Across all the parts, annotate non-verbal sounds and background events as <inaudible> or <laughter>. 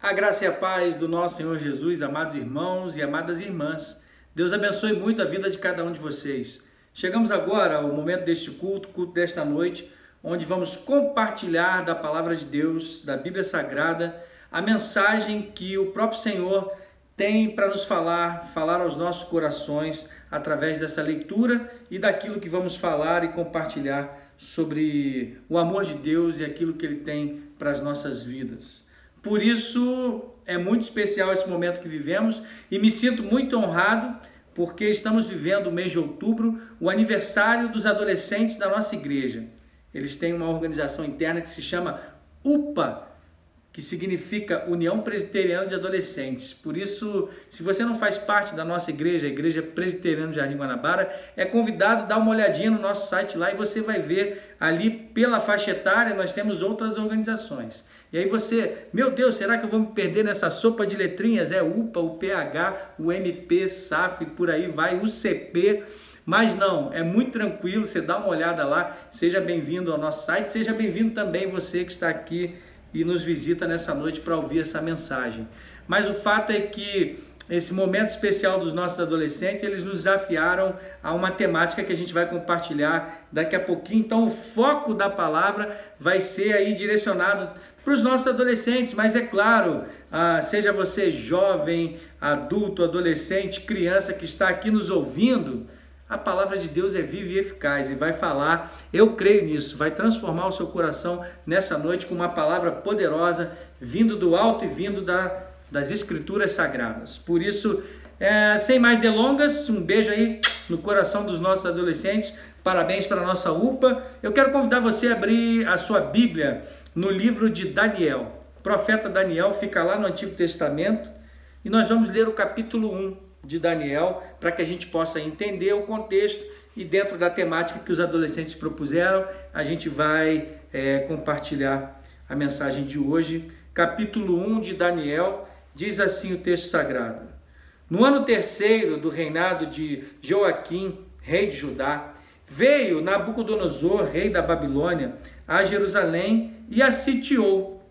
A graça e a paz do nosso Senhor Jesus, amados irmãos e amadas irmãs. Deus abençoe muito a vida de cada um de vocês. Chegamos agora ao momento deste culto, culto desta noite, onde vamos compartilhar da palavra de Deus, da Bíblia Sagrada, a mensagem que o próprio Senhor tem para nos falar, falar aos nossos corações através dessa leitura e daquilo que vamos falar e compartilhar sobre o amor de Deus e aquilo que ele tem para as nossas vidas. Por isso é muito especial esse momento que vivemos e me sinto muito honrado porque estamos vivendo o mês de outubro, o aniversário dos adolescentes da nossa igreja. Eles têm uma organização interna que se chama UPA, que significa União Presbiteriana de Adolescentes. Por isso, se você não faz parte da nossa igreja, a Igreja Presbiteriana de Jardim Guanabara, é convidado a dar uma olhadinha no nosso site lá e você vai ver ali pela faixa etária, nós temos outras organizações. E aí você, meu Deus, será que eu vou me perder nessa sopa de letrinhas? É UPA, o PH, o MP, SAF, por aí vai, o CP. Mas não, é muito tranquilo, você dá uma olhada lá, seja bem-vindo ao nosso site, seja bem-vindo também você que está aqui e nos visita nessa noite para ouvir essa mensagem. Mas o fato é que esse momento especial dos nossos adolescentes, eles nos desafiaram a uma temática que a gente vai compartilhar daqui a pouquinho. Então, o foco da palavra vai ser aí direcionado para os nossos adolescentes, mas é claro, ah, seja você jovem, adulto, adolescente, criança que está aqui nos ouvindo, a palavra de Deus é viva e eficaz e vai falar, eu creio nisso, vai transformar o seu coração nessa noite com uma palavra poderosa, vindo do alto e vindo da, das Escrituras Sagradas. Por isso, é, sem mais delongas, um beijo aí no coração dos nossos adolescentes, parabéns para a nossa UPA. Eu quero convidar você a abrir a sua Bíblia no livro de Daniel. O profeta Daniel fica lá no Antigo Testamento e nós vamos ler o capítulo 1 de Daniel para que a gente possa entender o contexto e dentro da temática que os adolescentes propuseram, a gente vai é, compartilhar a mensagem de hoje. Capítulo 1 de Daniel diz assim o texto sagrado: No ano terceiro do reinado de Joaquim, rei de Judá, veio Nabucodonosor, rei da Babilônia, a Jerusalém e a sitiou.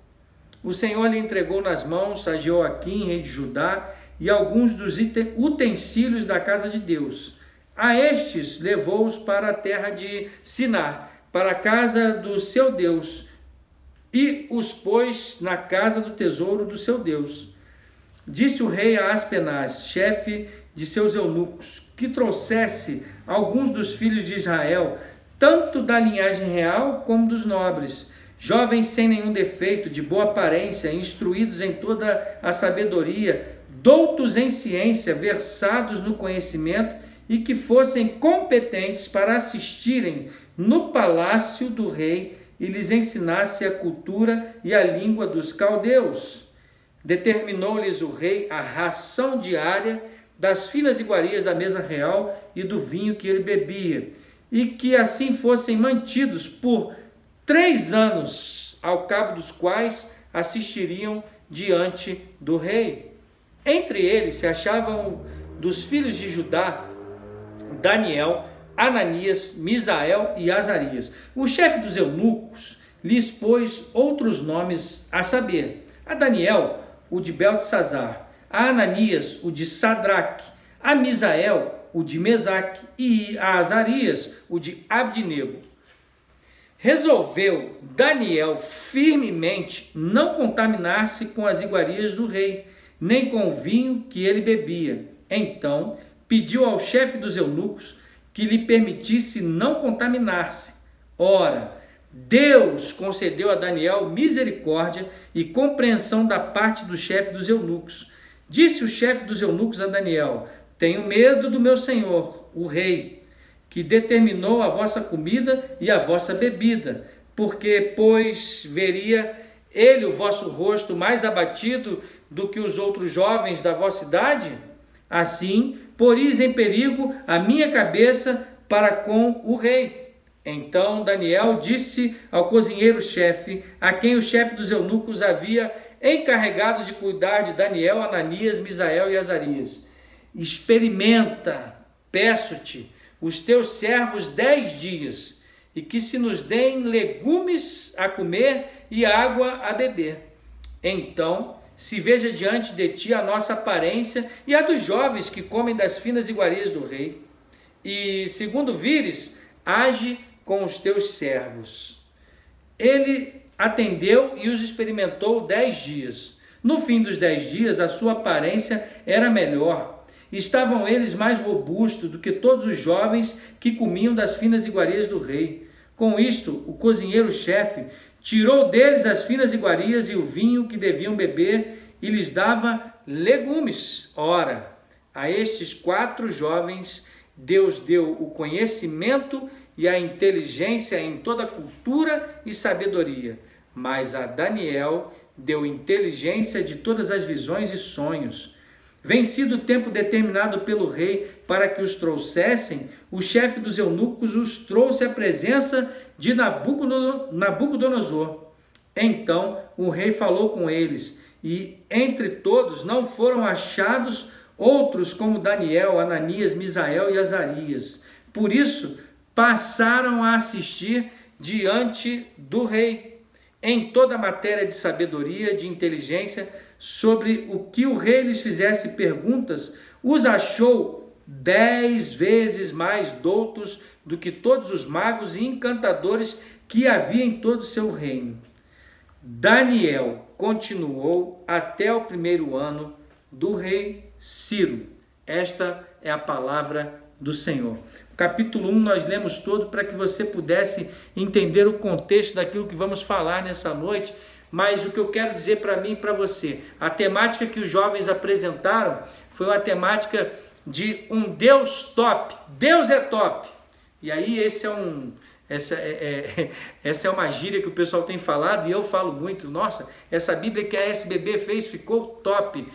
O Senhor lhe entregou nas mãos a Joaquim, rei de Judá, e alguns dos utensílios da casa de Deus. A estes levou-os para a terra de Sinar, para a casa do seu Deus, e os pôs na casa do tesouro do seu Deus. Disse o rei a Aspenaz, chefe de seus eunucos, que trouxesse alguns dos filhos de Israel, tanto da linhagem real como dos nobres, jovens sem nenhum defeito, de boa aparência, instruídos em toda a sabedoria, doutos em ciência, versados no conhecimento e que fossem competentes para assistirem no palácio do rei e lhes ensinasse a cultura e a língua dos caldeus. Determinou-lhes o rei a ração diária das finas iguarias da mesa real e do vinho que ele bebia, e que assim fossem mantidos por três anos, ao cabo dos quais assistiriam diante do rei. Entre eles se achavam dos filhos de Judá Daniel, Ananias, Misael e Azarias. O chefe dos eunucos lhes pôs outros nomes a saber: a Daniel, o de Beltesazar, a Ananias, o de Sadraque, a Misael, o de Mesaque e a Azarias, o de Abdinego. Resolveu Daniel firmemente não contaminar-se com as iguarias do rei, nem com o vinho que ele bebia. Então pediu ao chefe dos eunucos que lhe permitisse não contaminar-se. Ora, Deus concedeu a Daniel misericórdia e compreensão da parte do chefe dos eunucos. Disse o chefe dos eunucos a Daniel: Tenho medo do meu senhor, o rei, que determinou a vossa comida e a vossa bebida, porque, pois, veria ele o vosso rosto mais abatido do que os outros jovens da vossa idade? Assim, poris em perigo a minha cabeça para com o rei. Então Daniel disse ao cozinheiro-chefe, a quem o chefe dos eunucos havia encarregado de cuidar de Daniel, Ananias, Misael e Azarias: Experimenta, peço-te, os teus servos dez dias, e que se nos deem legumes a comer e água a beber. Então se veja diante de ti a nossa aparência e a dos jovens que comem das finas iguarias do rei. E, segundo vires, age com os teus servos. Ele atendeu e os experimentou dez dias. No fim dos dez dias, a sua aparência era melhor. Estavam eles mais robustos do que todos os jovens que comiam das finas iguarias do rei. Com isto, o cozinheiro-chefe tirou deles as finas iguarias e o vinho que deviam beber e lhes dava legumes. Ora, a estes quatro jovens Deus deu o conhecimento e a inteligência em toda cultura e sabedoria, mas a Daniel deu inteligência de todas as visões e sonhos. Vencido o tempo determinado pelo rei para que os trouxessem, o chefe dos eunucos os trouxe à presença de Nabucodonosor. Então o rei falou com eles, e entre todos não foram achados outros como Daniel, Ananias, Misael e Azarias. Por isso passaram a assistir diante do rei em toda a matéria de sabedoria, de inteligência, sobre o que o rei lhes fizesse perguntas, os achou dez vezes mais doutos do que todos os magos e encantadores que havia em todo o seu reino. Daniel continuou até o primeiro ano do rei Ciro. Esta é a palavra do Senhor. Capítulo 1 nós lemos todo para que você pudesse entender o contexto daquilo que vamos falar nessa noite, mas o que eu quero dizer para mim e para você, a temática que os jovens apresentaram foi uma temática de um Deus top. Deus é top. E aí esse é um essa é, é, <laughs> essa é uma gíria que o pessoal tem falado e eu falo muito. Nossa, essa Bíblia que a SBB fez ficou top.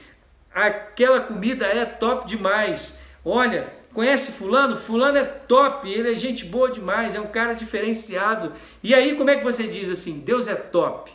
Aquela comida é top demais. Olha, conhece Fulano? Fulano é top, ele é gente boa demais, é um cara diferenciado. E aí, como é que você diz assim? Deus é top.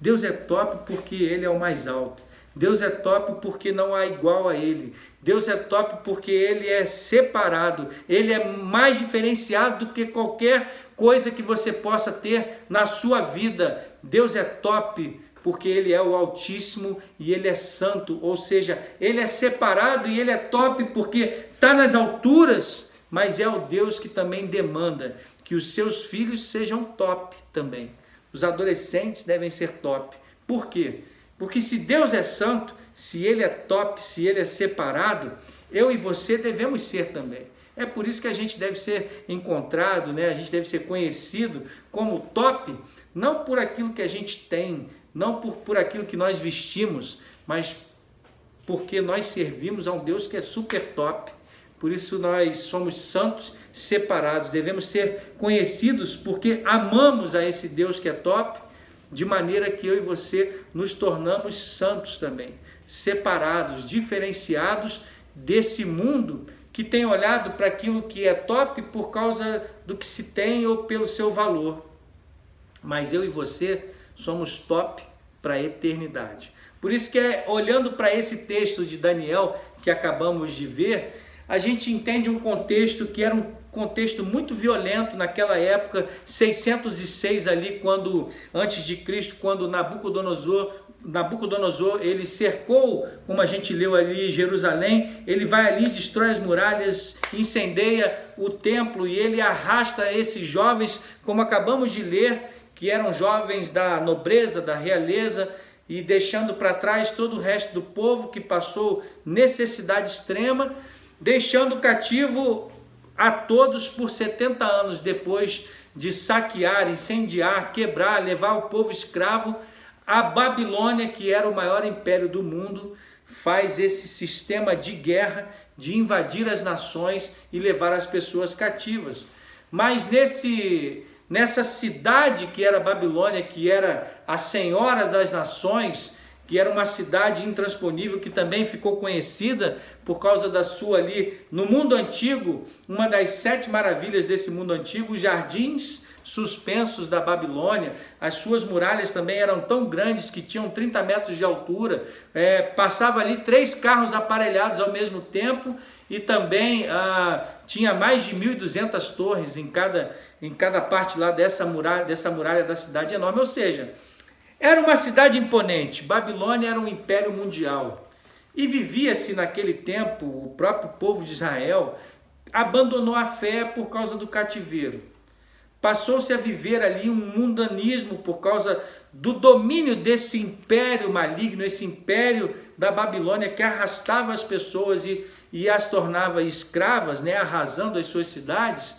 Deus é top porque ele é o mais alto. Deus é top porque não há igual a ele. Deus é top porque ele é separado, ele é mais diferenciado do que qualquer coisa que você possa ter na sua vida. Deus é top porque ele é o Altíssimo e ele é santo, ou seja, ele é separado e ele é top porque está nas alturas, mas é o Deus que também demanda que os seus filhos sejam top também. Os adolescentes devem ser top. Por quê? Porque se Deus é santo, se ele é top, se ele é separado, eu e você devemos ser também. É por isso que a gente deve ser encontrado, né? a gente deve ser conhecido como top, não por aquilo que a gente tem, não por, por aquilo que nós vestimos, mas porque nós servimos a um Deus que é super top. Por isso nós somos santos, separados, devemos ser conhecidos porque amamos a esse Deus que é top, de maneira que eu e você nos tornamos santos também, separados, diferenciados desse mundo que tem olhado para aquilo que é top por causa do que se tem ou pelo seu valor. Mas eu e você somos top para a eternidade. Por isso que é olhando para esse texto de Daniel que acabamos de ver, a gente entende um contexto que era um contexto muito violento naquela época, 606 ali quando antes de Cristo, quando Nabucodonosor Nabucodonosor ele cercou, como a gente leu ali, Jerusalém. Ele vai ali, destrói as muralhas, incendeia o templo e ele arrasta esses jovens, como acabamos de ler, que eram jovens da nobreza, da realeza, e deixando para trás todo o resto do povo que passou necessidade extrema, deixando cativo a todos por 70 anos depois de saquear, incendiar, quebrar, levar o povo escravo, a Babilônia, que era o maior império do mundo, faz esse sistema de guerra de invadir as nações e levar as pessoas cativas. Mas nesse nessa cidade que era Babilônia, que era a senhora das nações, que era uma cidade intransponível que também ficou conhecida por causa da sua ali no mundo antigo, uma das sete maravilhas desse mundo antigo, os jardins suspensos da Babilônia. As suas muralhas também eram tão grandes que tinham 30 metros de altura. É, passava ali três carros aparelhados ao mesmo tempo e também ah, tinha mais de 1.200 torres em cada, em cada parte lá dessa muralha, dessa muralha da cidade enorme. Ou seja, Era uma cidade imponente. Babilônia era um império mundial. E vivia-se naquele tempo, o próprio povo de Israel abandonou a fé por causa do cativeiro. Passou-se a viver ali um mundanismo por causa do domínio desse império maligno, esse império da Babilônia que arrastava as pessoas e, e as tornava escravas, né, arrasando as suas cidades.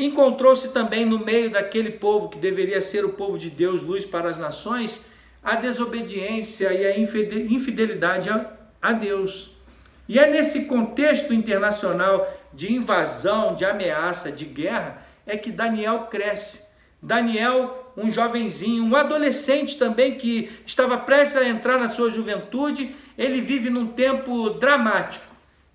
Encontrou-se também no meio daquele povo que deveria ser o povo de Deus, luz para as nações, a desobediência e a infidelidade a, Deus. E é nesse contexto internacional de invasão, de ameaça, de guerra, é que Daniel cresce. Daniel, um jovenzinho, um adolescente também que estava prestes a entrar na sua juventude, ele vive num tempo dramático.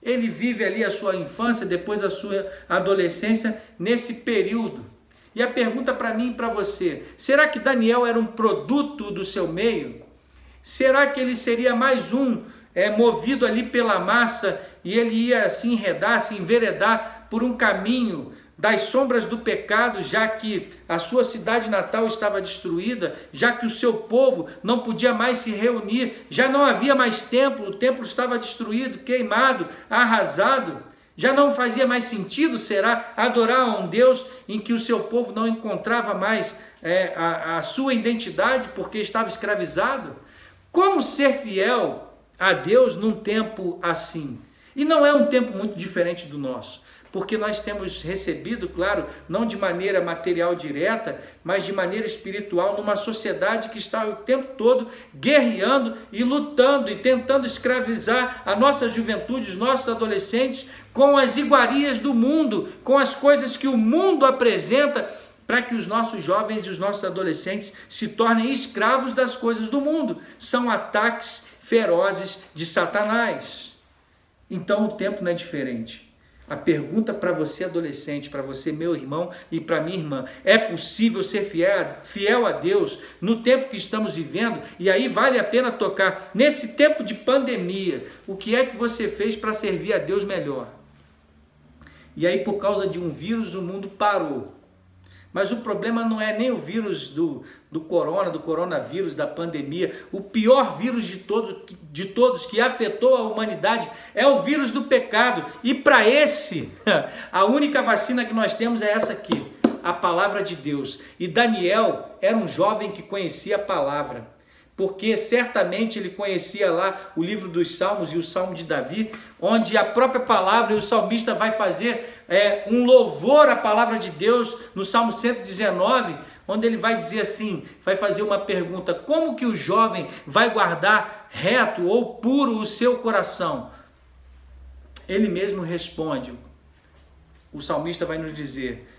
Ele vive ali a sua infância, depois a sua adolescência, nesse período. E a pergunta para mim e para você: será que Daniel era um produto do seu meio? Será que ele seria mais um é, movido ali pela massa e ele ia se enredar, se enveredar por um caminho das sombras do pecado, já que a sua cidade natal estava destruída, já que o seu povo não podia mais se reunir, já não havia mais templo, o templo estava destruído, queimado, arrasado. Já não fazia mais sentido, será, adorar a um Deus em que o seu povo não encontrava mais é, a, a sua identidade porque estava escravizado? Como ser fiel a Deus num tempo assim. E não é um tempo muito diferente do nosso, porque nós temos recebido, claro, não de maneira material direta, mas de maneira espiritual, numa sociedade que está o tempo todo guerreando e lutando e tentando escravizar a nossa juventude, os nossos adolescentes, com as iguarias do mundo, com as coisas que o mundo apresenta para que os nossos jovens e os nossos adolescentes se tornem escravos das coisas do mundo. São ataques ferozes de Satanás. Então o tempo não é diferente. A pergunta para você, adolescente, para você, meu irmão, e para minha irmã: é possível ser fiel, fiel a Deus no tempo que estamos vivendo? E aí vale a pena tocar. Nesse tempo de pandemia, o que é que você fez para servir a Deus melhor? E aí, por causa de um vírus, o mundo parou. Mas o problema não é nem o vírus do, do corona, do coronavírus, da pandemia. O pior vírus de, todo, de todos que afetou a humanidade é o vírus do pecado. E para esse, <laughs> a única vacina que nós temos é essa aqui, a palavra de Deus. E Daniel era um jovem que conhecia a palavra porque certamente ele conhecia lá o livro dos Salmos e o Salmo de Davi, onde a própria palavra e o salmista vai fazer é, um louvor à palavra de Deus no Salmo 119, onde ele vai dizer assim, vai fazer uma pergunta: como que o jovem vai guardar reto ou puro o seu coração? Ele mesmo responde. O salmista vai nos dizer: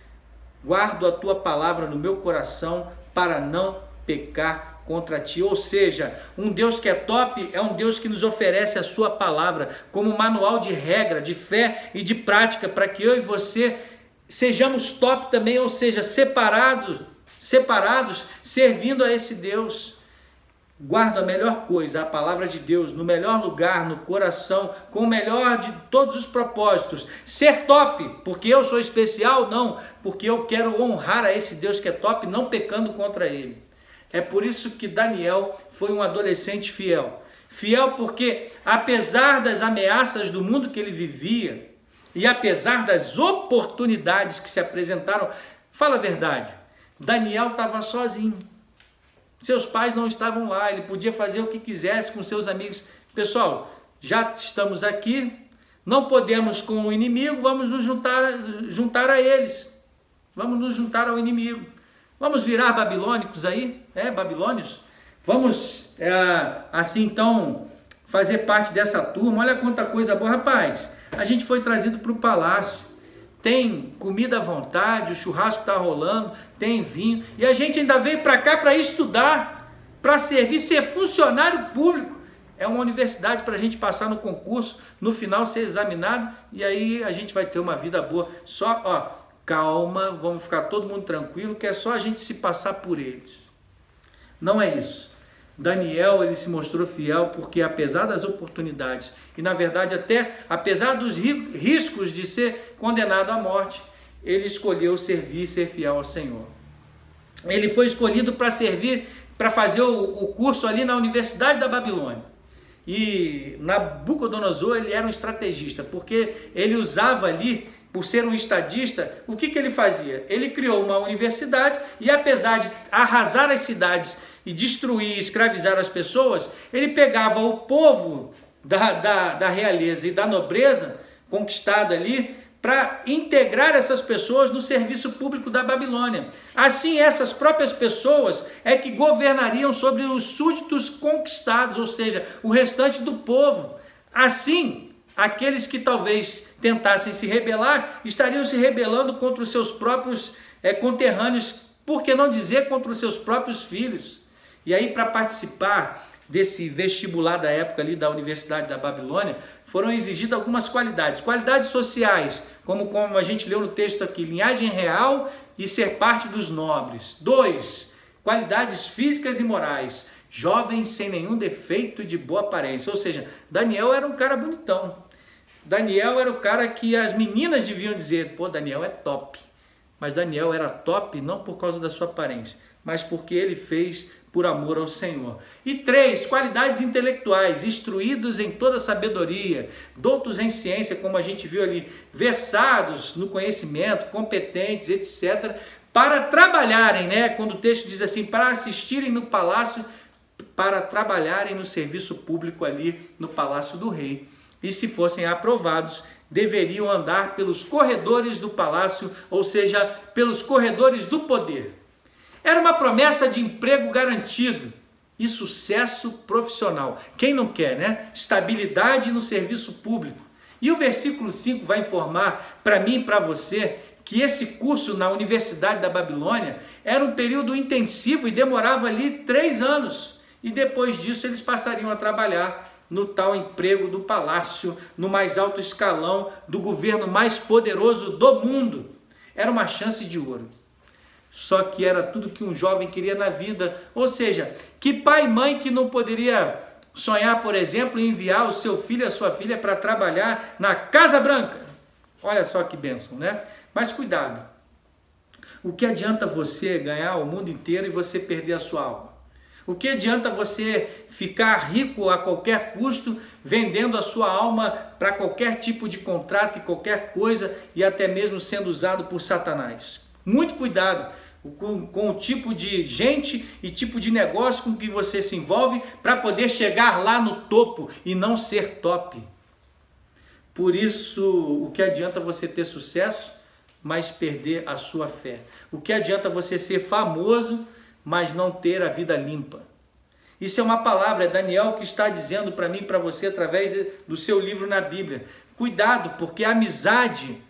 guardo a tua palavra no meu coração para não pecar contra ti. Ou seja, um Deus que é top é um Deus que nos oferece a sua palavra como manual de regra, de fé e de prática para que eu e você sejamos top também, ou seja, separados, separados, servindo a esse Deus. Guarda a melhor coisa, a palavra de Deus, no melhor lugar, no coração, com o melhor de todos os propósitos. Ser top, porque eu sou especial? Não, porque eu quero honrar a esse Deus que é top, não pecando contra ele. É por isso que Daniel foi um adolescente fiel. Fiel porque, apesar das ameaças do mundo que ele vivia, e apesar das oportunidades que se apresentaram, fala a verdade, Daniel estava sozinho. Seus pais não estavam lá, ele podia fazer o que quisesse com seus amigos. Pessoal, já estamos aqui, não podemos com o inimigo, vamos nos juntar, juntar a eles. Vamos nos juntar ao inimigo. Vamos virar babilônicos aí, é, babilônios? Vamos, é, assim então, fazer parte dessa turma. Olha quanta coisa boa, rapaz. A gente foi trazido para o palácio. Tem comida à vontade, o churrasco está rolando, tem vinho. E a gente ainda veio para cá para estudar, para servir, ser funcionário público. É uma universidade para a gente passar no concurso, no final ser examinado e aí a gente vai ter uma vida boa. Só, ó, calma, vamos ficar todo mundo tranquilo, que é só a gente se passar por eles. Não é isso. Daniel ele se mostrou fiel porque apesar das oportunidades e na verdade até apesar dos riscos de ser condenado à morte, ele escolheu servir e ser fiel ao Senhor. Ele foi escolhido para servir para fazer o, curso ali na Universidade da Babilônia. E Nabucodonosor ele era um estrategista, porque ele usava ali, por ser um estadista, o que, que ele fazia? Ele criou uma universidade e apesar de arrasar as cidades e destruir, escravizar as pessoas, ele pegava o povo da, da, da realeza e da nobreza conquistada ali para integrar essas pessoas no serviço público da Babilônia. Assim, essas próprias pessoas é que governariam sobre os súditos conquistados, ou seja, o restante do povo. Assim, aqueles que talvez tentassem se rebelar estariam se rebelando contra os seus próprios é, conterrâneos, por que não dizer contra os seus próprios filhos? E aí, para participar desse vestibular da época ali da Universidade da Babilônia, foram exigidas algumas qualidades. Qualidades sociais, como, como a gente leu no texto aqui, linhagem real e ser parte dos nobres. Dois, qualidades físicas e morais, jovem sem nenhum defeito de boa aparência. Ou seja, Daniel era um cara bonitão. Daniel era o cara que as meninas deviam dizer, pô, Daniel é top. Mas Daniel era top não por causa da sua aparência, mas porque ele fez por amor ao Senhor. E três, qualidades intelectuais, instruídos em toda sabedoria, doutos em ciência, como a gente viu ali, versados no conhecimento, competentes, etc., para trabalharem, né? Quando o texto diz assim, para assistirem no palácio, para trabalharem no serviço público ali no palácio do rei. E se fossem aprovados, deveriam andar pelos corredores do palácio, ou seja, pelos corredores do poder. Era uma promessa de emprego garantido e sucesso profissional. Quem não quer, né? Estabilidade no serviço público. E o versículo 5 vai informar para mim e para você que esse curso na Universidade da Babilônia era um período intensivo e demorava ali três anos. E depois disso eles passariam a trabalhar no tal emprego do palácio, no mais alto escalão do governo mais poderoso do mundo. Era uma chance de ouro só que era tudo que um jovem queria na vida. Ou seja, que pai e mãe que não poderia sonhar, por exemplo, em enviar o seu filho a sua filha para trabalhar na Casa Branca? Olha só que bênção, né? Mas cuidado. O que adianta você ganhar o mundo inteiro e você perder a sua alma? O que adianta você ficar rico a qualquer custo, vendendo a sua alma para qualquer tipo de contrato e qualquer coisa e até mesmo sendo usado por Satanás? Muito cuidado, com, com o tipo de gente e tipo de negócio com que você se envolve para poder chegar lá no topo e não ser top. Por isso, o que adianta você ter sucesso, mas perder a sua fé? O que adianta você ser famoso, mas não ter a vida limpa? Isso é uma palavra, é Daniel que está dizendo para mim para você através do seu livro na Bíblia. Cuidado, porque a amizade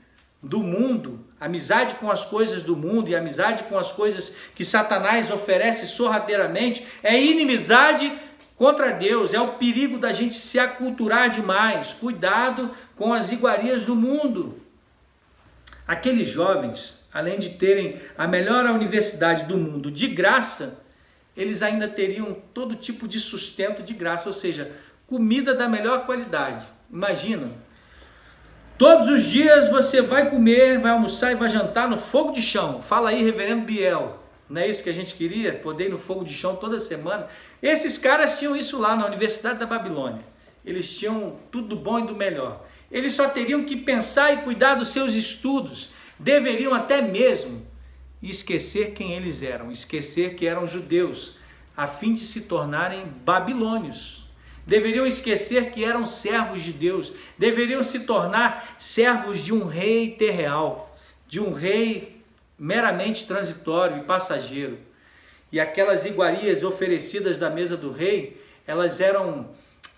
do mundo, amizade com as coisas do mundo e amizade com as coisas que Satanás oferece sorrateiramente, é inimizade contra Deus, é o perigo da gente se aculturar demais. Cuidado com as iguarias do mundo. Aqueles jovens, além de terem a melhor universidade do mundo de graça, eles ainda teriam todo tipo de sustento de graça, ou seja, comida da melhor qualidade. Imagina, Todos os dias você vai comer, vai almoçar e vai jantar no fogo de chão. Fala aí, reverendo Biel. Não é isso que a gente queria? Poder ir no fogo de chão toda semana. Esses caras tinham isso lá na Universidade da Babilônia. Eles tinham tudo do bom e do melhor. Eles só teriam que pensar e cuidar dos seus estudos. Deveriam até mesmo esquecer quem eles eram, esquecer que eram judeus, a fim de se tornarem babilônios deveriam esquecer que eram servos de Deus, deveriam se tornar servos de um rei terreal, de um rei meramente transitório e passageiro. E aquelas iguarias oferecidas da mesa do rei, elas eram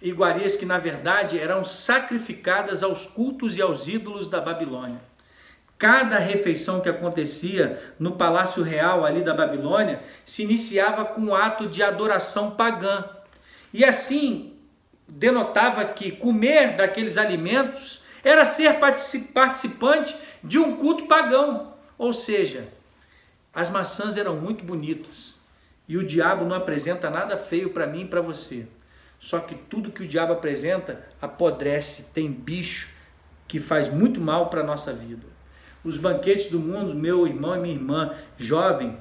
iguarias que na verdade eram sacrificadas aos cultos e aos ídolos da Babilônia. Cada refeição que acontecia no palácio real ali da Babilônia se iniciava com um ato de adoração pagã. E assim, denotava que comer daqueles alimentos era ser participante de um culto pagão. Ou seja, as maçãs eram muito bonitas e o diabo não apresenta nada feio para mim e para você. Só que tudo que o diabo apresenta apodrece, tem bicho que faz muito mal para a nossa vida. Os banquetes do mundo, meu irmão e minha irmã, jovem,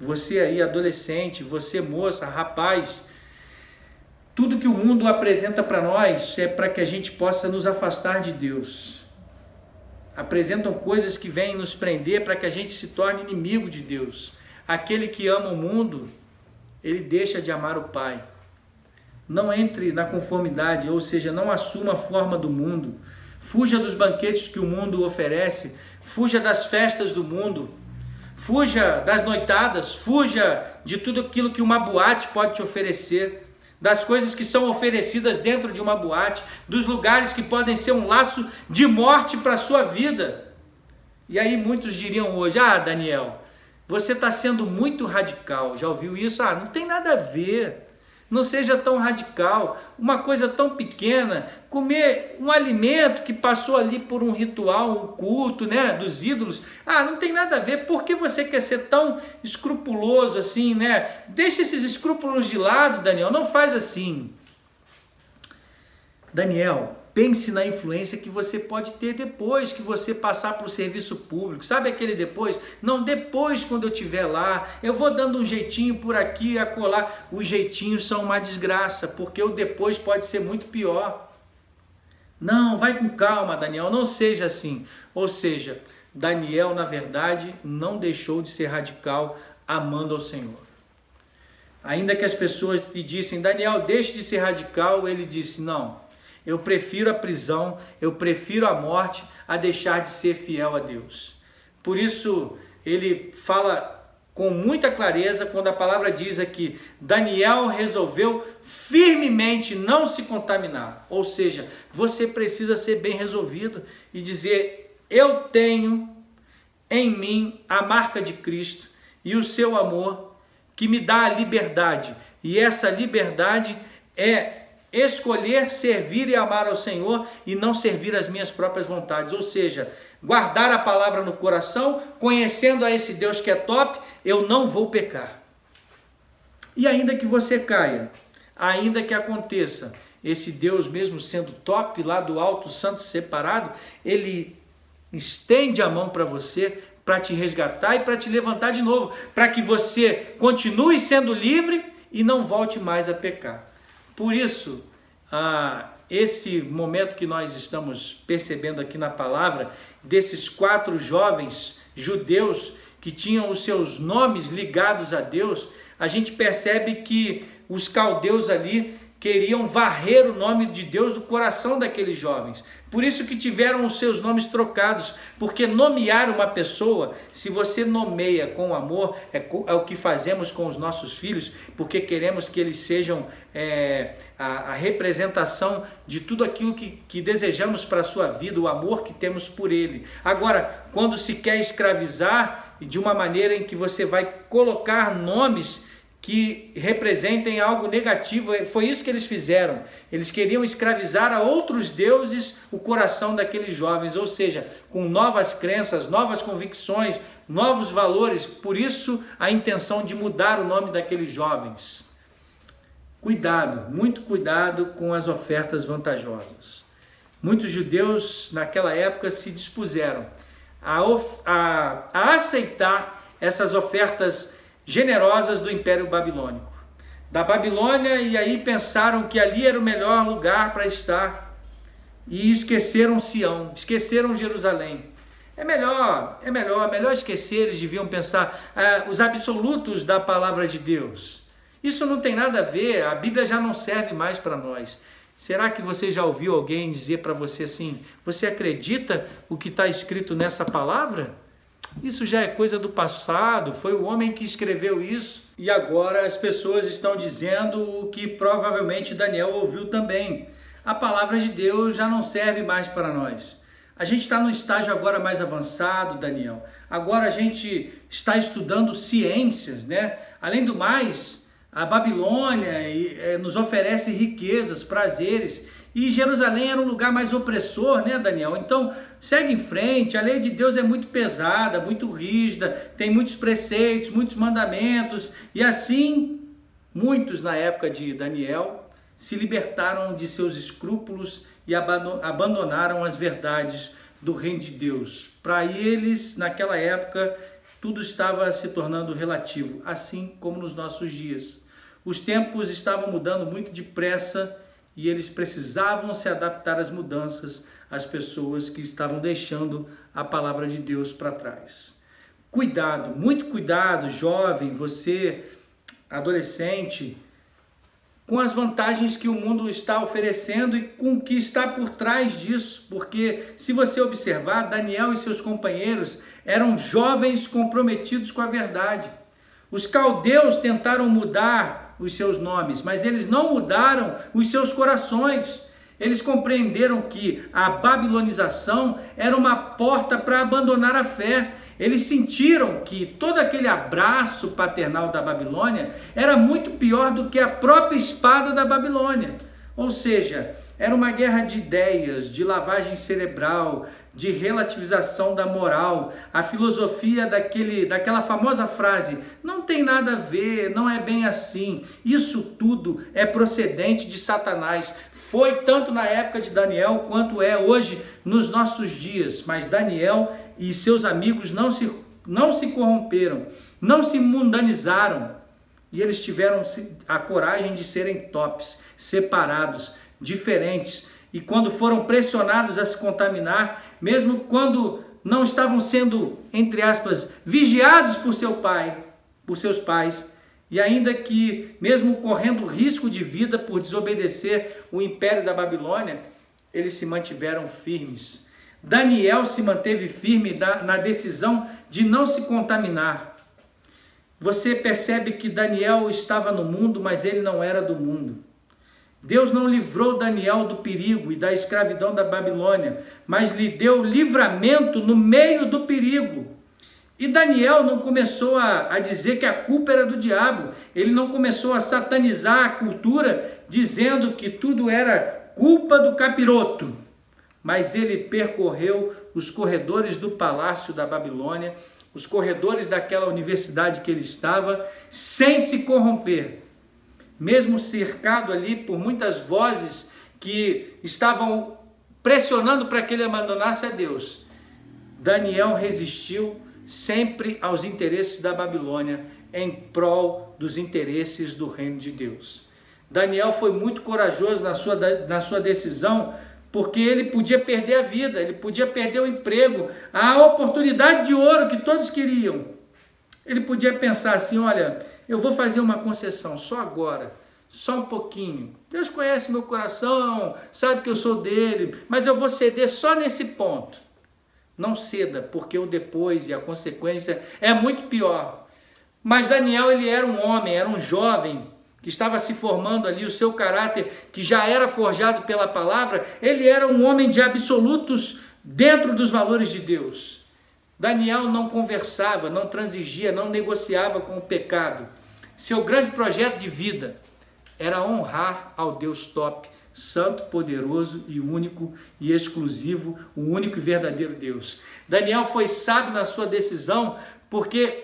você aí adolescente, você moça, rapaz, tudo que o mundo apresenta para nós é para que a gente possa nos afastar de Deus. Apresentam coisas que vêm nos prender para que a gente se torne inimigo de Deus. Aquele que ama o mundo, ele deixa de amar o Pai. Não entre na conformidade, ou seja, não assuma a forma do mundo. Fuja dos banquetes que o mundo oferece, fuja das festas do mundo, fuja das noitadas, fuja de tudo aquilo que uma boate pode te oferecer, das coisas que são oferecidas dentro de uma boate, dos lugares que podem ser um laço de morte para a sua vida. E aí muitos diriam hoje: Ah, Daniel, você está sendo muito radical. Já ouviu isso? Ah, não tem nada a ver. Não seja tão radical. Uma coisa tão pequena, comer um alimento que passou ali por um ritual, um culto, né, dos ídolos. Ah, não tem nada a ver. Por que você quer ser tão escrupuloso assim, né? Deixa esses escrúpulos de lado, Daniel. Não faz assim. Daniel, Pense na influência que você pode ter depois que você passar para o serviço público. Sabe aquele depois? Não, depois, quando eu estiver lá, eu vou dando um jeitinho por aqui, acolá. Os jeitinhos são uma desgraça, porque o depois pode ser muito pior. Não, vai com calma, Daniel, não seja assim. Ou seja, Daniel, na verdade, não deixou de ser radical amando ao Senhor. Ainda que as pessoas pedissem, Daniel, deixe de ser radical, ele disse: Não, eu prefiro a prisão, eu prefiro a morte a deixar de ser fiel a Deus. Por isso, ele fala com muita clareza quando a palavra diz aqui: Daniel resolveu firmemente não se contaminar. Ou seja, você precisa ser bem resolvido e dizer: Eu tenho em mim a marca de Cristo e o seu amor que me dá a liberdade. E essa liberdade é escolher servir e amar ao Senhor e não servir as minhas próprias vontades. Ou seja, guardar a palavra no coração, conhecendo a esse Deus que é top, eu não vou pecar. E ainda que você caia, ainda que aconteça, esse Deus mesmo sendo top lá do alto, santo separado, ele estende a mão para você para te resgatar e para te levantar de novo, para que você continue sendo livre e não volte mais a pecar. Por isso, ah, esse momento que nós estamos percebendo aqui na palavra, desses quatro jovens judeus que tinham os seus nomes ligados a Deus, a gente percebe que os caldeus ali queriam varrer o nome de Deus do coração daqueles jovens. Por isso que tiveram os seus nomes trocados, porque nomear uma pessoa, se você nomeia com amor, é, é o que fazemos com os nossos filhos, porque queremos que eles sejam é, a, a, representação de tudo aquilo que, que desejamos para a sua vida, o amor que temos por ele. Agora, quando se quer escravizar, de uma maneira em que você vai colocar nomes que representem algo negativo. Foi isso que eles fizeram. Eles queriam escravizar a outros deuses o coração daqueles jovens, ou seja, com novas crenças, novas convicções, novos valores. Por isso, a intenção de mudar o nome daqueles jovens. Cuidado, muito cuidado com as ofertas vantajosas. Muitos judeus naquela época se dispuseram a, a, a aceitar essas ofertas generosas do Império Babilônico. Da Babilônia, e aí pensaram que ali era o melhor lugar para estar. E esqueceram Sião, esqueceram Jerusalém. É melhor, é melhor, é melhor esquecer, eles deviam pensar ah, os absolutos da palavra de Deus. Isso não tem nada a ver, a Bíblia já não serve mais para nós. Será que você já ouviu alguém dizer para você assim: você acredita o que está escrito nessa palavra? Isso já é coisa do passado, foi o homem que escreveu isso e agora as pessoas estão dizendo o que provavelmente Daniel ouviu também. A palavra de Deus já não serve mais para nós. A gente está no estágio agora mais avançado, Daniel. Agora a gente está estudando ciências, né? Além do mais, a Babilônia eh, nos oferece riquezas, prazeres e Jerusalém era um lugar mais opressor, né, Daniel? Então, segue em frente. A lei de Deus é muito pesada, muito rígida, tem muitos preceitos, muitos mandamentos. E assim, muitos na época de Daniel se libertaram de seus escrúpulos e abandonaram as verdades do reino de Deus. Para eles, naquela época, tudo estava se tornando relativo, assim como nos nossos dias. Os tempos estavam mudando muito depressa e eles precisavam se adaptar às mudanças, às pessoas que estavam deixando a palavra de Deus para trás. Cuidado, muito cuidado, jovem, você, adolescente, com as vantagens que o mundo está oferecendo e com o que está por trás disso, porque se você observar, Daniel e seus companheiros eram jovens comprometidos com a verdade. Os caldeus tentaram mudar os seus nomes, mas eles não mudaram os seus corações. Eles compreenderam que a babilonização era uma porta para abandonar a fé. Eles sentiram que todo aquele abraço paternal da Babilônia era muito pior do que a própria espada da Babilônia. Ou seja, era uma guerra de ideias, de lavagem cerebral, de relativização da moral, a filosofia daquele, daquela famosa frase: não tem nada a ver, não é bem assim. Isso tudo é procedente de Satanás. Foi tanto na época de Daniel quanto é hoje nos nossos dias. Mas Daniel e seus amigos não se, não se corromperam, não se mundanizaram. E eles tiveram a coragem de serem tops, separados, diferentes. E quando foram pressionados a se contaminar, mesmo quando não estavam sendo, entre aspas, vigiados por seu pai, por seus pais, e ainda que, mesmo correndo risco de vida por desobedecer o império da Babilônia, eles se mantiveram firmes. Daniel se manteve firme na decisão de não se contaminar. Você percebe que Daniel estava no mundo, mas ele não era do mundo. Deus não livrou Daniel do perigo e da escravidão da Babilônia, mas lhe deu livramento no meio do perigo. E Daniel não começou a, a, dizer que a culpa era do diabo, ele não começou a satanizar a cultura, dizendo que tudo era culpa do capiroto. Mas ele percorreu os corredores do palácio da Babilônia, os corredores daquela universidade que ele estava, sem se corromper mesmo cercado ali por muitas vozes que estavam pressionando para que ele abandonasse a Deus, Daniel resistiu sempre aos interesses da Babilônia em prol dos interesses do reino de Deus. Daniel foi muito corajoso na sua, na sua decisão, porque ele podia perder a vida, ele podia perder o emprego, a oportunidade de ouro que todos queriam. Ele podia pensar assim: olha, eu vou fazer uma concessão só agora, só um pouquinho. Deus conhece meu coração, sabe que eu sou dele, mas eu vou ceder só nesse ponto. Não ceda, porque o depois e a consequência é muito pior. Mas Daniel, ele era um homem, era um jovem que estava se formando ali, o seu caráter que já era forjado pela palavra, ele era um homem de absolutos dentro dos valores de Deus. Daniel não conversava, não transigia, não negociava com o pecado. Seu grande projeto de vida era honrar ao Deus top, santo, poderoso e único e exclusivo, o único e verdadeiro Deus. Daniel foi sábio na sua decisão porque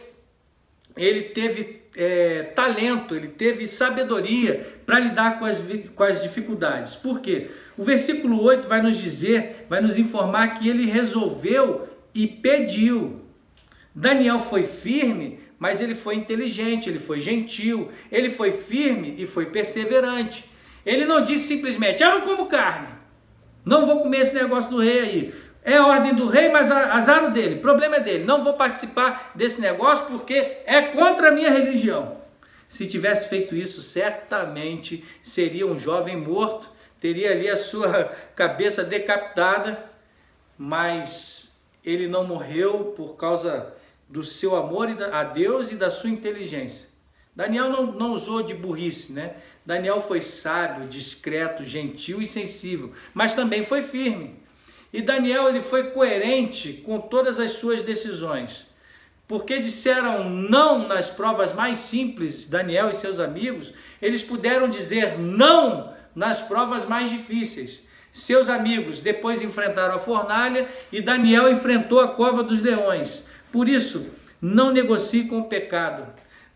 ele teve é, talento, ele teve sabedoria para lidar com as, com as dificuldades. Por quê? O versículo 8 vai nos dizer, vai nos informar que ele resolveu e pediu. Daniel foi firme mas ele foi inteligente, ele foi gentil, ele foi firme e foi perseverante. Ele não disse simplesmente: Eu não como carne, não vou comer esse negócio do rei aí. É a ordem do rei, mas azar o dele, problema é dele. Não vou participar desse negócio porque é contra a minha religião. Se tivesse feito isso, certamente seria um jovem morto, teria ali a sua <laughs> cabeça decapitada, mas ele não morreu por causa do seu amor a Deus e da sua inteligência. Daniel não, não usou de burrice, né? Daniel foi sábio, discreto, gentil e sensível, mas também foi firme. E Daniel ele foi coerente com todas as suas decisões. Porque disseram não nas provas mais simples, Daniel e seus amigos, eles puderam dizer não nas provas mais difíceis. Seus amigos depois enfrentaram a fornalha e Daniel enfrentou a cova dos leões. Por isso, não negocie com o pecado.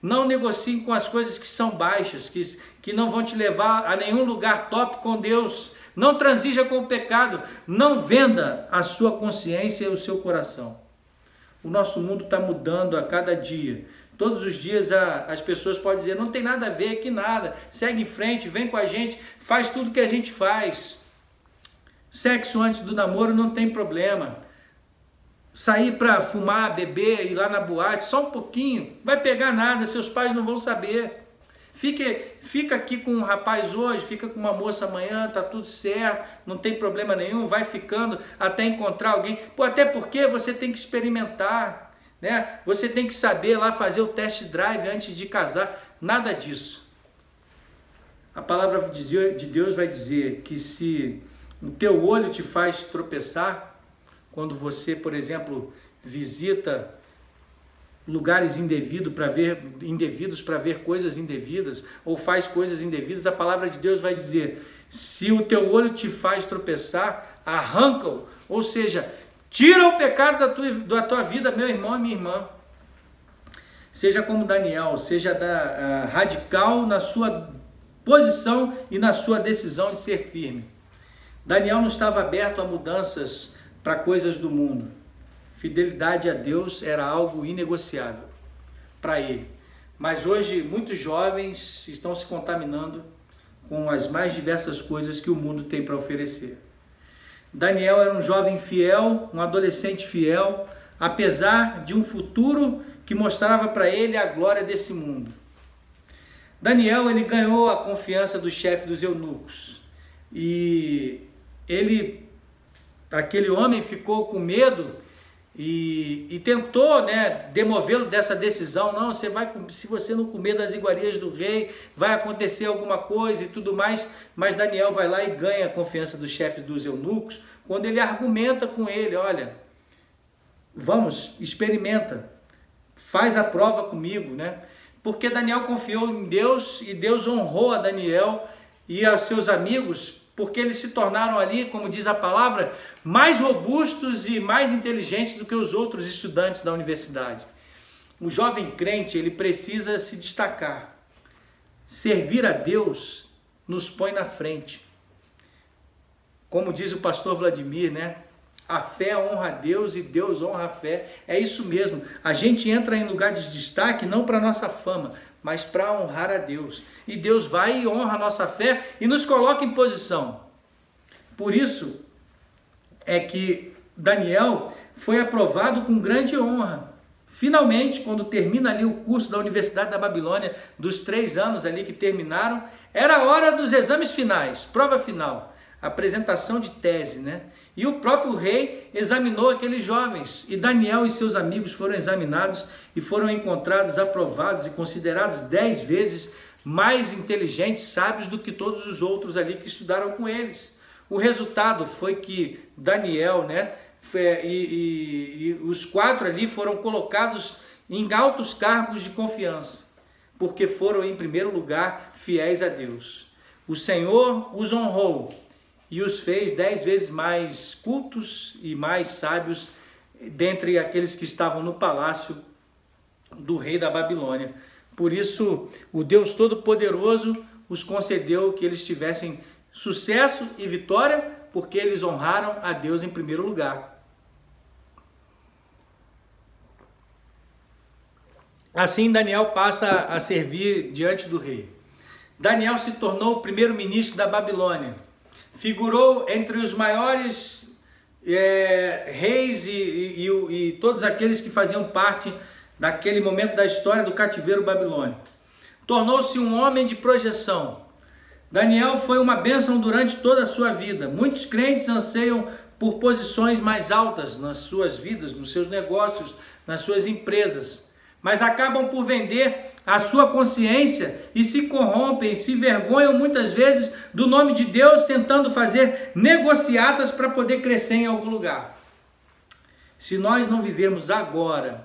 Não negocie com as coisas que são baixas, que, que não vão te levar a nenhum lugar top com Deus. Não transija com o pecado. Não venda a sua consciência e o seu coração. O nosso mundo está mudando a cada dia. Todos os dias a, as pessoas podem dizer: não tem nada a ver que nada, segue em frente, vem com a gente, faz tudo que a gente faz. Sexo antes do namoro não tem problema. Sair para fumar, beber, ir lá na boate, só um pouquinho, vai pegar nada, seus pais não vão saber. Fique, fica aqui com um rapaz hoje, fica com uma moça amanhã, tá tudo certo, não tem problema nenhum, vai ficando até encontrar alguém. Pô, até porque você tem que experimentar, né? Você tem que saber lá fazer o test drive antes de casar. Nada disso. A palavra de Deus vai dizer que se o teu olho te faz tropeçar, quando você, por exemplo, visita lugares indevidos para ver indevidos para ver coisas indevidas ou faz coisas indevidas, a palavra de Deus vai dizer: se o teu olho te faz tropeçar, arranca-o, ou seja, tira o pecado da tua, da tua vida, meu irmão e minha irmã. Seja como Daniel, seja da, uh, radical na sua posição e na sua decisão de ser firme. Daniel não estava aberto a mudanças para coisas do mundo. Fidelidade a Deus era algo inegociável para ele. Mas hoje muitos jovens estão se contaminando com as mais diversas coisas que o mundo tem para oferecer. Daniel era um jovem fiel, um adolescente fiel, apesar de um futuro que mostrava para ele a glória desse mundo. Daniel ele ganhou a confiança do chefe dos eunucos e ele, aquele homem ficou com medo e, e tentou né, demovê-lo dessa decisão. Não, você vai, se você não comer das iguarias do rei, vai acontecer alguma coisa e tudo mais. Mas Daniel vai lá e ganha a confiança do chefe dos eunucos, quando ele argumenta com ele: olha, vamos, experimenta, faz a prova comigo, né? Porque Daniel confiou em Deus e Deus honrou a Daniel e a seus amigos porque eles se tornaram ali, como diz a palavra, mais robustos e mais inteligentes do que os outros estudantes da universidade. O jovem crente, ele precisa se destacar. Servir a Deus nos põe na frente. Como diz o pastor Vladimir, né? A fé honra a Deus e Deus honra a fé. É isso mesmo. A gente entra em lugar de destaque não para nossa fama, mas para honrar a Deus. E Deus vai e honra a nossa fé e nos coloca em posição. Por isso é que Daniel foi aprovado com grande honra. Finalmente, quando termina ali o curso da Universidade da Babilônia, dos três anos ali que terminaram, era a hora dos exames finais, prova final, apresentação de tese, né? E o próprio rei examinou aqueles jovens, e Daniel e seus amigos foram examinados e foram encontrados aprovados e considerados dez vezes mais inteligentes, sábios do que todos os outros ali que estudaram com eles. O resultado foi que Daniel, né, e, e, e os quatro ali foram colocados em altos cargos de confiança, porque foram em primeiro lugar fiéis a Deus. O Senhor os honrou e os fez dez vezes mais cultos e mais sábios dentre aqueles que estavam no palácio do rei da Babilônia. Por isso, o Deus Todo-Poderoso os concedeu que eles tivessem sucesso e vitória, porque eles honraram a Deus em primeiro lugar. Assim, Daniel passa a servir diante do rei. Daniel se tornou o primeiro-ministro da Babilônia figurou entre os maiores é, reis e, e, e, e todos aqueles que faziam parte daquele momento da história do cativeiro babilônico. Tornou-se um homem de projeção. Daniel foi uma bênção durante toda a sua vida. Muitos crentes anseiam por posições mais altas nas suas vidas, nos seus negócios, nas suas empresas mas acabam por vender a sua consciência e se corrompem, se vergonham muitas vezes do nome de Deus, tentando fazer negociatas para poder crescer em algum lugar. Se nós não vivemos agora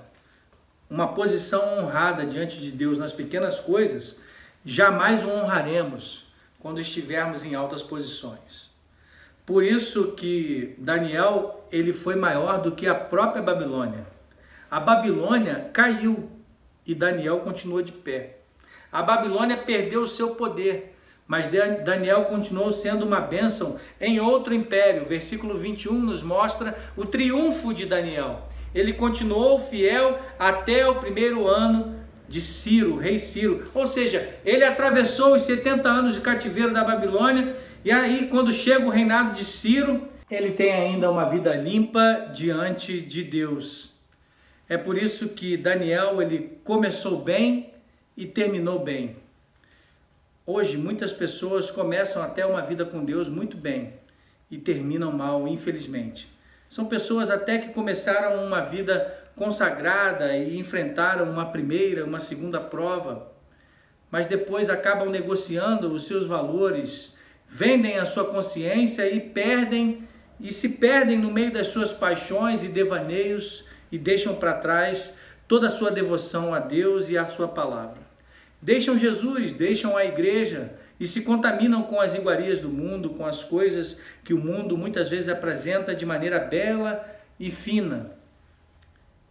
uma posição honrada diante de Deus nas pequenas coisas, jamais o honraremos quando estivermos em altas posições. Por isso que Daniel ele foi maior do que a própria Babilônia. A Babilônia caiu e Daniel continua de pé. A Babilônia perdeu o seu poder, mas Daniel continuou sendo uma bênção em outro império. Versículo 21 nos mostra o triunfo de Daniel. ele continuou fiel até o primeiro ano de Ciro, rei Ciro. Ou seja, ele atravessou os 70 anos de cativeiro da Babilônia e aí quando chega o reinado de Ciro, ele tem ainda uma vida limpa diante de Deus. É por isso que Daniel ele começou bem e terminou bem. Hoje muitas pessoas começam até uma vida com Deus muito bem e terminam mal, infelizmente. São pessoas até que começaram uma vida consagrada e enfrentaram uma primeira, uma segunda prova, mas depois acabam negociando os seus valores, vendem a sua consciência e perdem e se perdem no meio das suas paixões e devaneios e deixam para trás toda a sua devoção a Deus e à sua palavra. Deixam Jesus, deixam a igreja e se contaminam com as iguarias do mundo, com as coisas que o mundo muitas vezes apresenta de maneira bela e fina.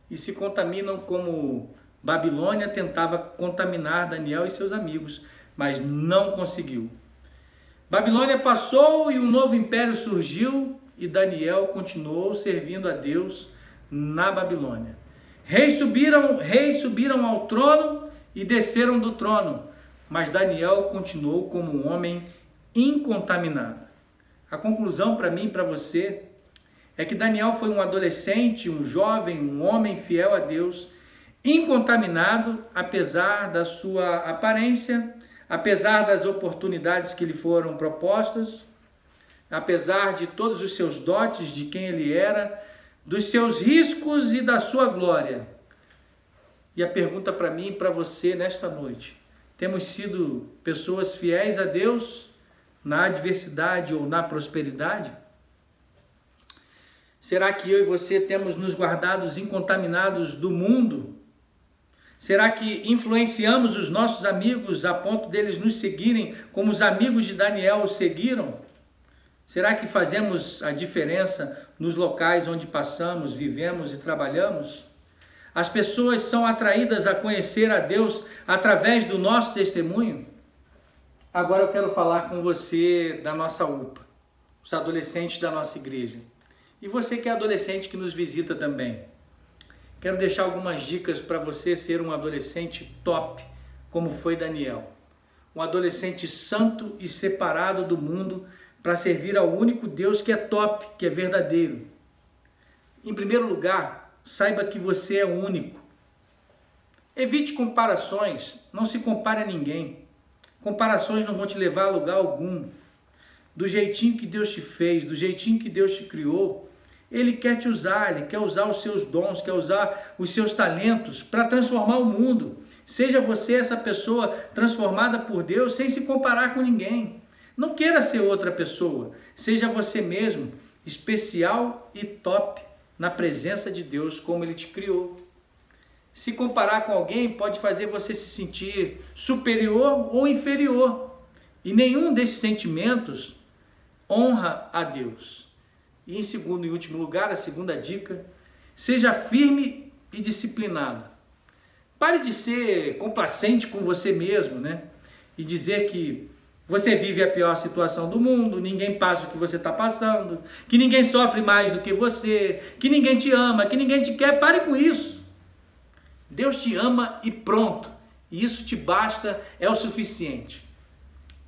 E se contaminam como Babilônia tentava contaminar Daniel e seus amigos, mas não conseguiu. Babilônia passou e um novo império surgiu e Daniel continuou servindo a Deus na Babilônia. Reis subiram, reis subiram ao trono e desceram do trono, mas Daniel continuou como um homem incontaminado. A conclusão para mim e para você é que Daniel foi um adolescente, um jovem, um homem fiel a Deus, incontaminado, apesar da sua aparência, apesar das oportunidades que lhe foram propostas, apesar de todos os seus dotes, de quem ele era, dos seus riscos e da sua glória. E a pergunta para mim e para você nesta noite: temos sido pessoas fiéis a Deus na adversidade ou na prosperidade? Será que eu e você temos nos guardados incontaminados do mundo? Será que influenciamos os nossos amigos a ponto deles nos seguirem como os amigos de Daniel o seguiram? Será que fazemos a diferença nos locais onde passamos, vivemos e trabalhamos? As pessoas são atraídas a conhecer a Deus através do nosso testemunho? Agora eu quero falar com você da nossa UPA, os adolescentes da nossa igreja. E você que é adolescente que nos visita também. Quero deixar algumas dicas para você ser um adolescente top, como foi Daniel. Um adolescente santo e separado do mundo para servir ao único Deus que é top, que é verdadeiro. Em primeiro lugar, saiba que você é único. Evite comparações, não se compare a ninguém. Comparações não vão te levar a lugar algum. Do jeitinho que Deus te fez, do jeitinho que Deus te criou, Ele quer te usar, Ele quer usar os seus dons, quer usar os seus talentos para transformar o mundo. Seja você essa pessoa transformada por Deus sem se comparar com ninguém. Não queira ser outra pessoa, seja você mesmo, especial e top na presença de Deus como ele te criou. Se comparar com alguém pode fazer você se sentir superior ou inferior. E nenhum desses sentimentos honra a Deus. E em segundo e último lugar, a segunda dica, seja firme e disciplinado. Pare de ser complacente com você mesmo, né? E dizer que você vive a pior situação do mundo, ninguém passa o que você está passando, que ninguém sofre mais do que você, que ninguém te ama, que ninguém te quer. Pare com isso. Deus te ama e pronto. E isso te basta, é o suficiente.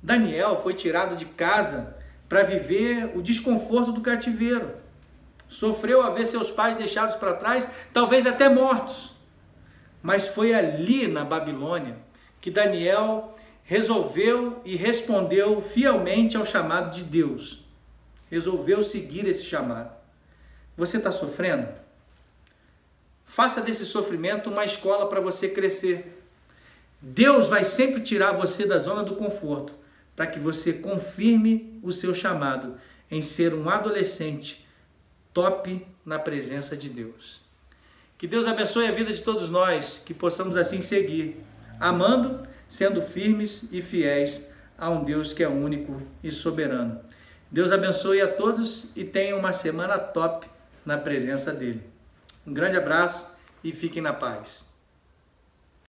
Daniel foi tirado de casa para viver o desconforto do cativeiro. Sofreu a ver seus pais deixados para trás, talvez até mortos. Mas foi ali na Babilônia que Daniel resolveu e respondeu fielmente ao chamado de Deus. Resolveu seguir esse chamado. Você está sofrendo? Faça desse sofrimento uma escola para você crescer. Deus vai sempre tirar você da zona do conforto para que você confirme o seu chamado em ser um adolescente top na presença de Deus. Que Deus abençoe a vida de todos nós, que possamos assim seguir, amando sendo firmes e fiéis a um Deus que é único e soberano. Deus abençoe a todos e tenha uma semana top na presença dele. Um grande abraço e fiquem na paz.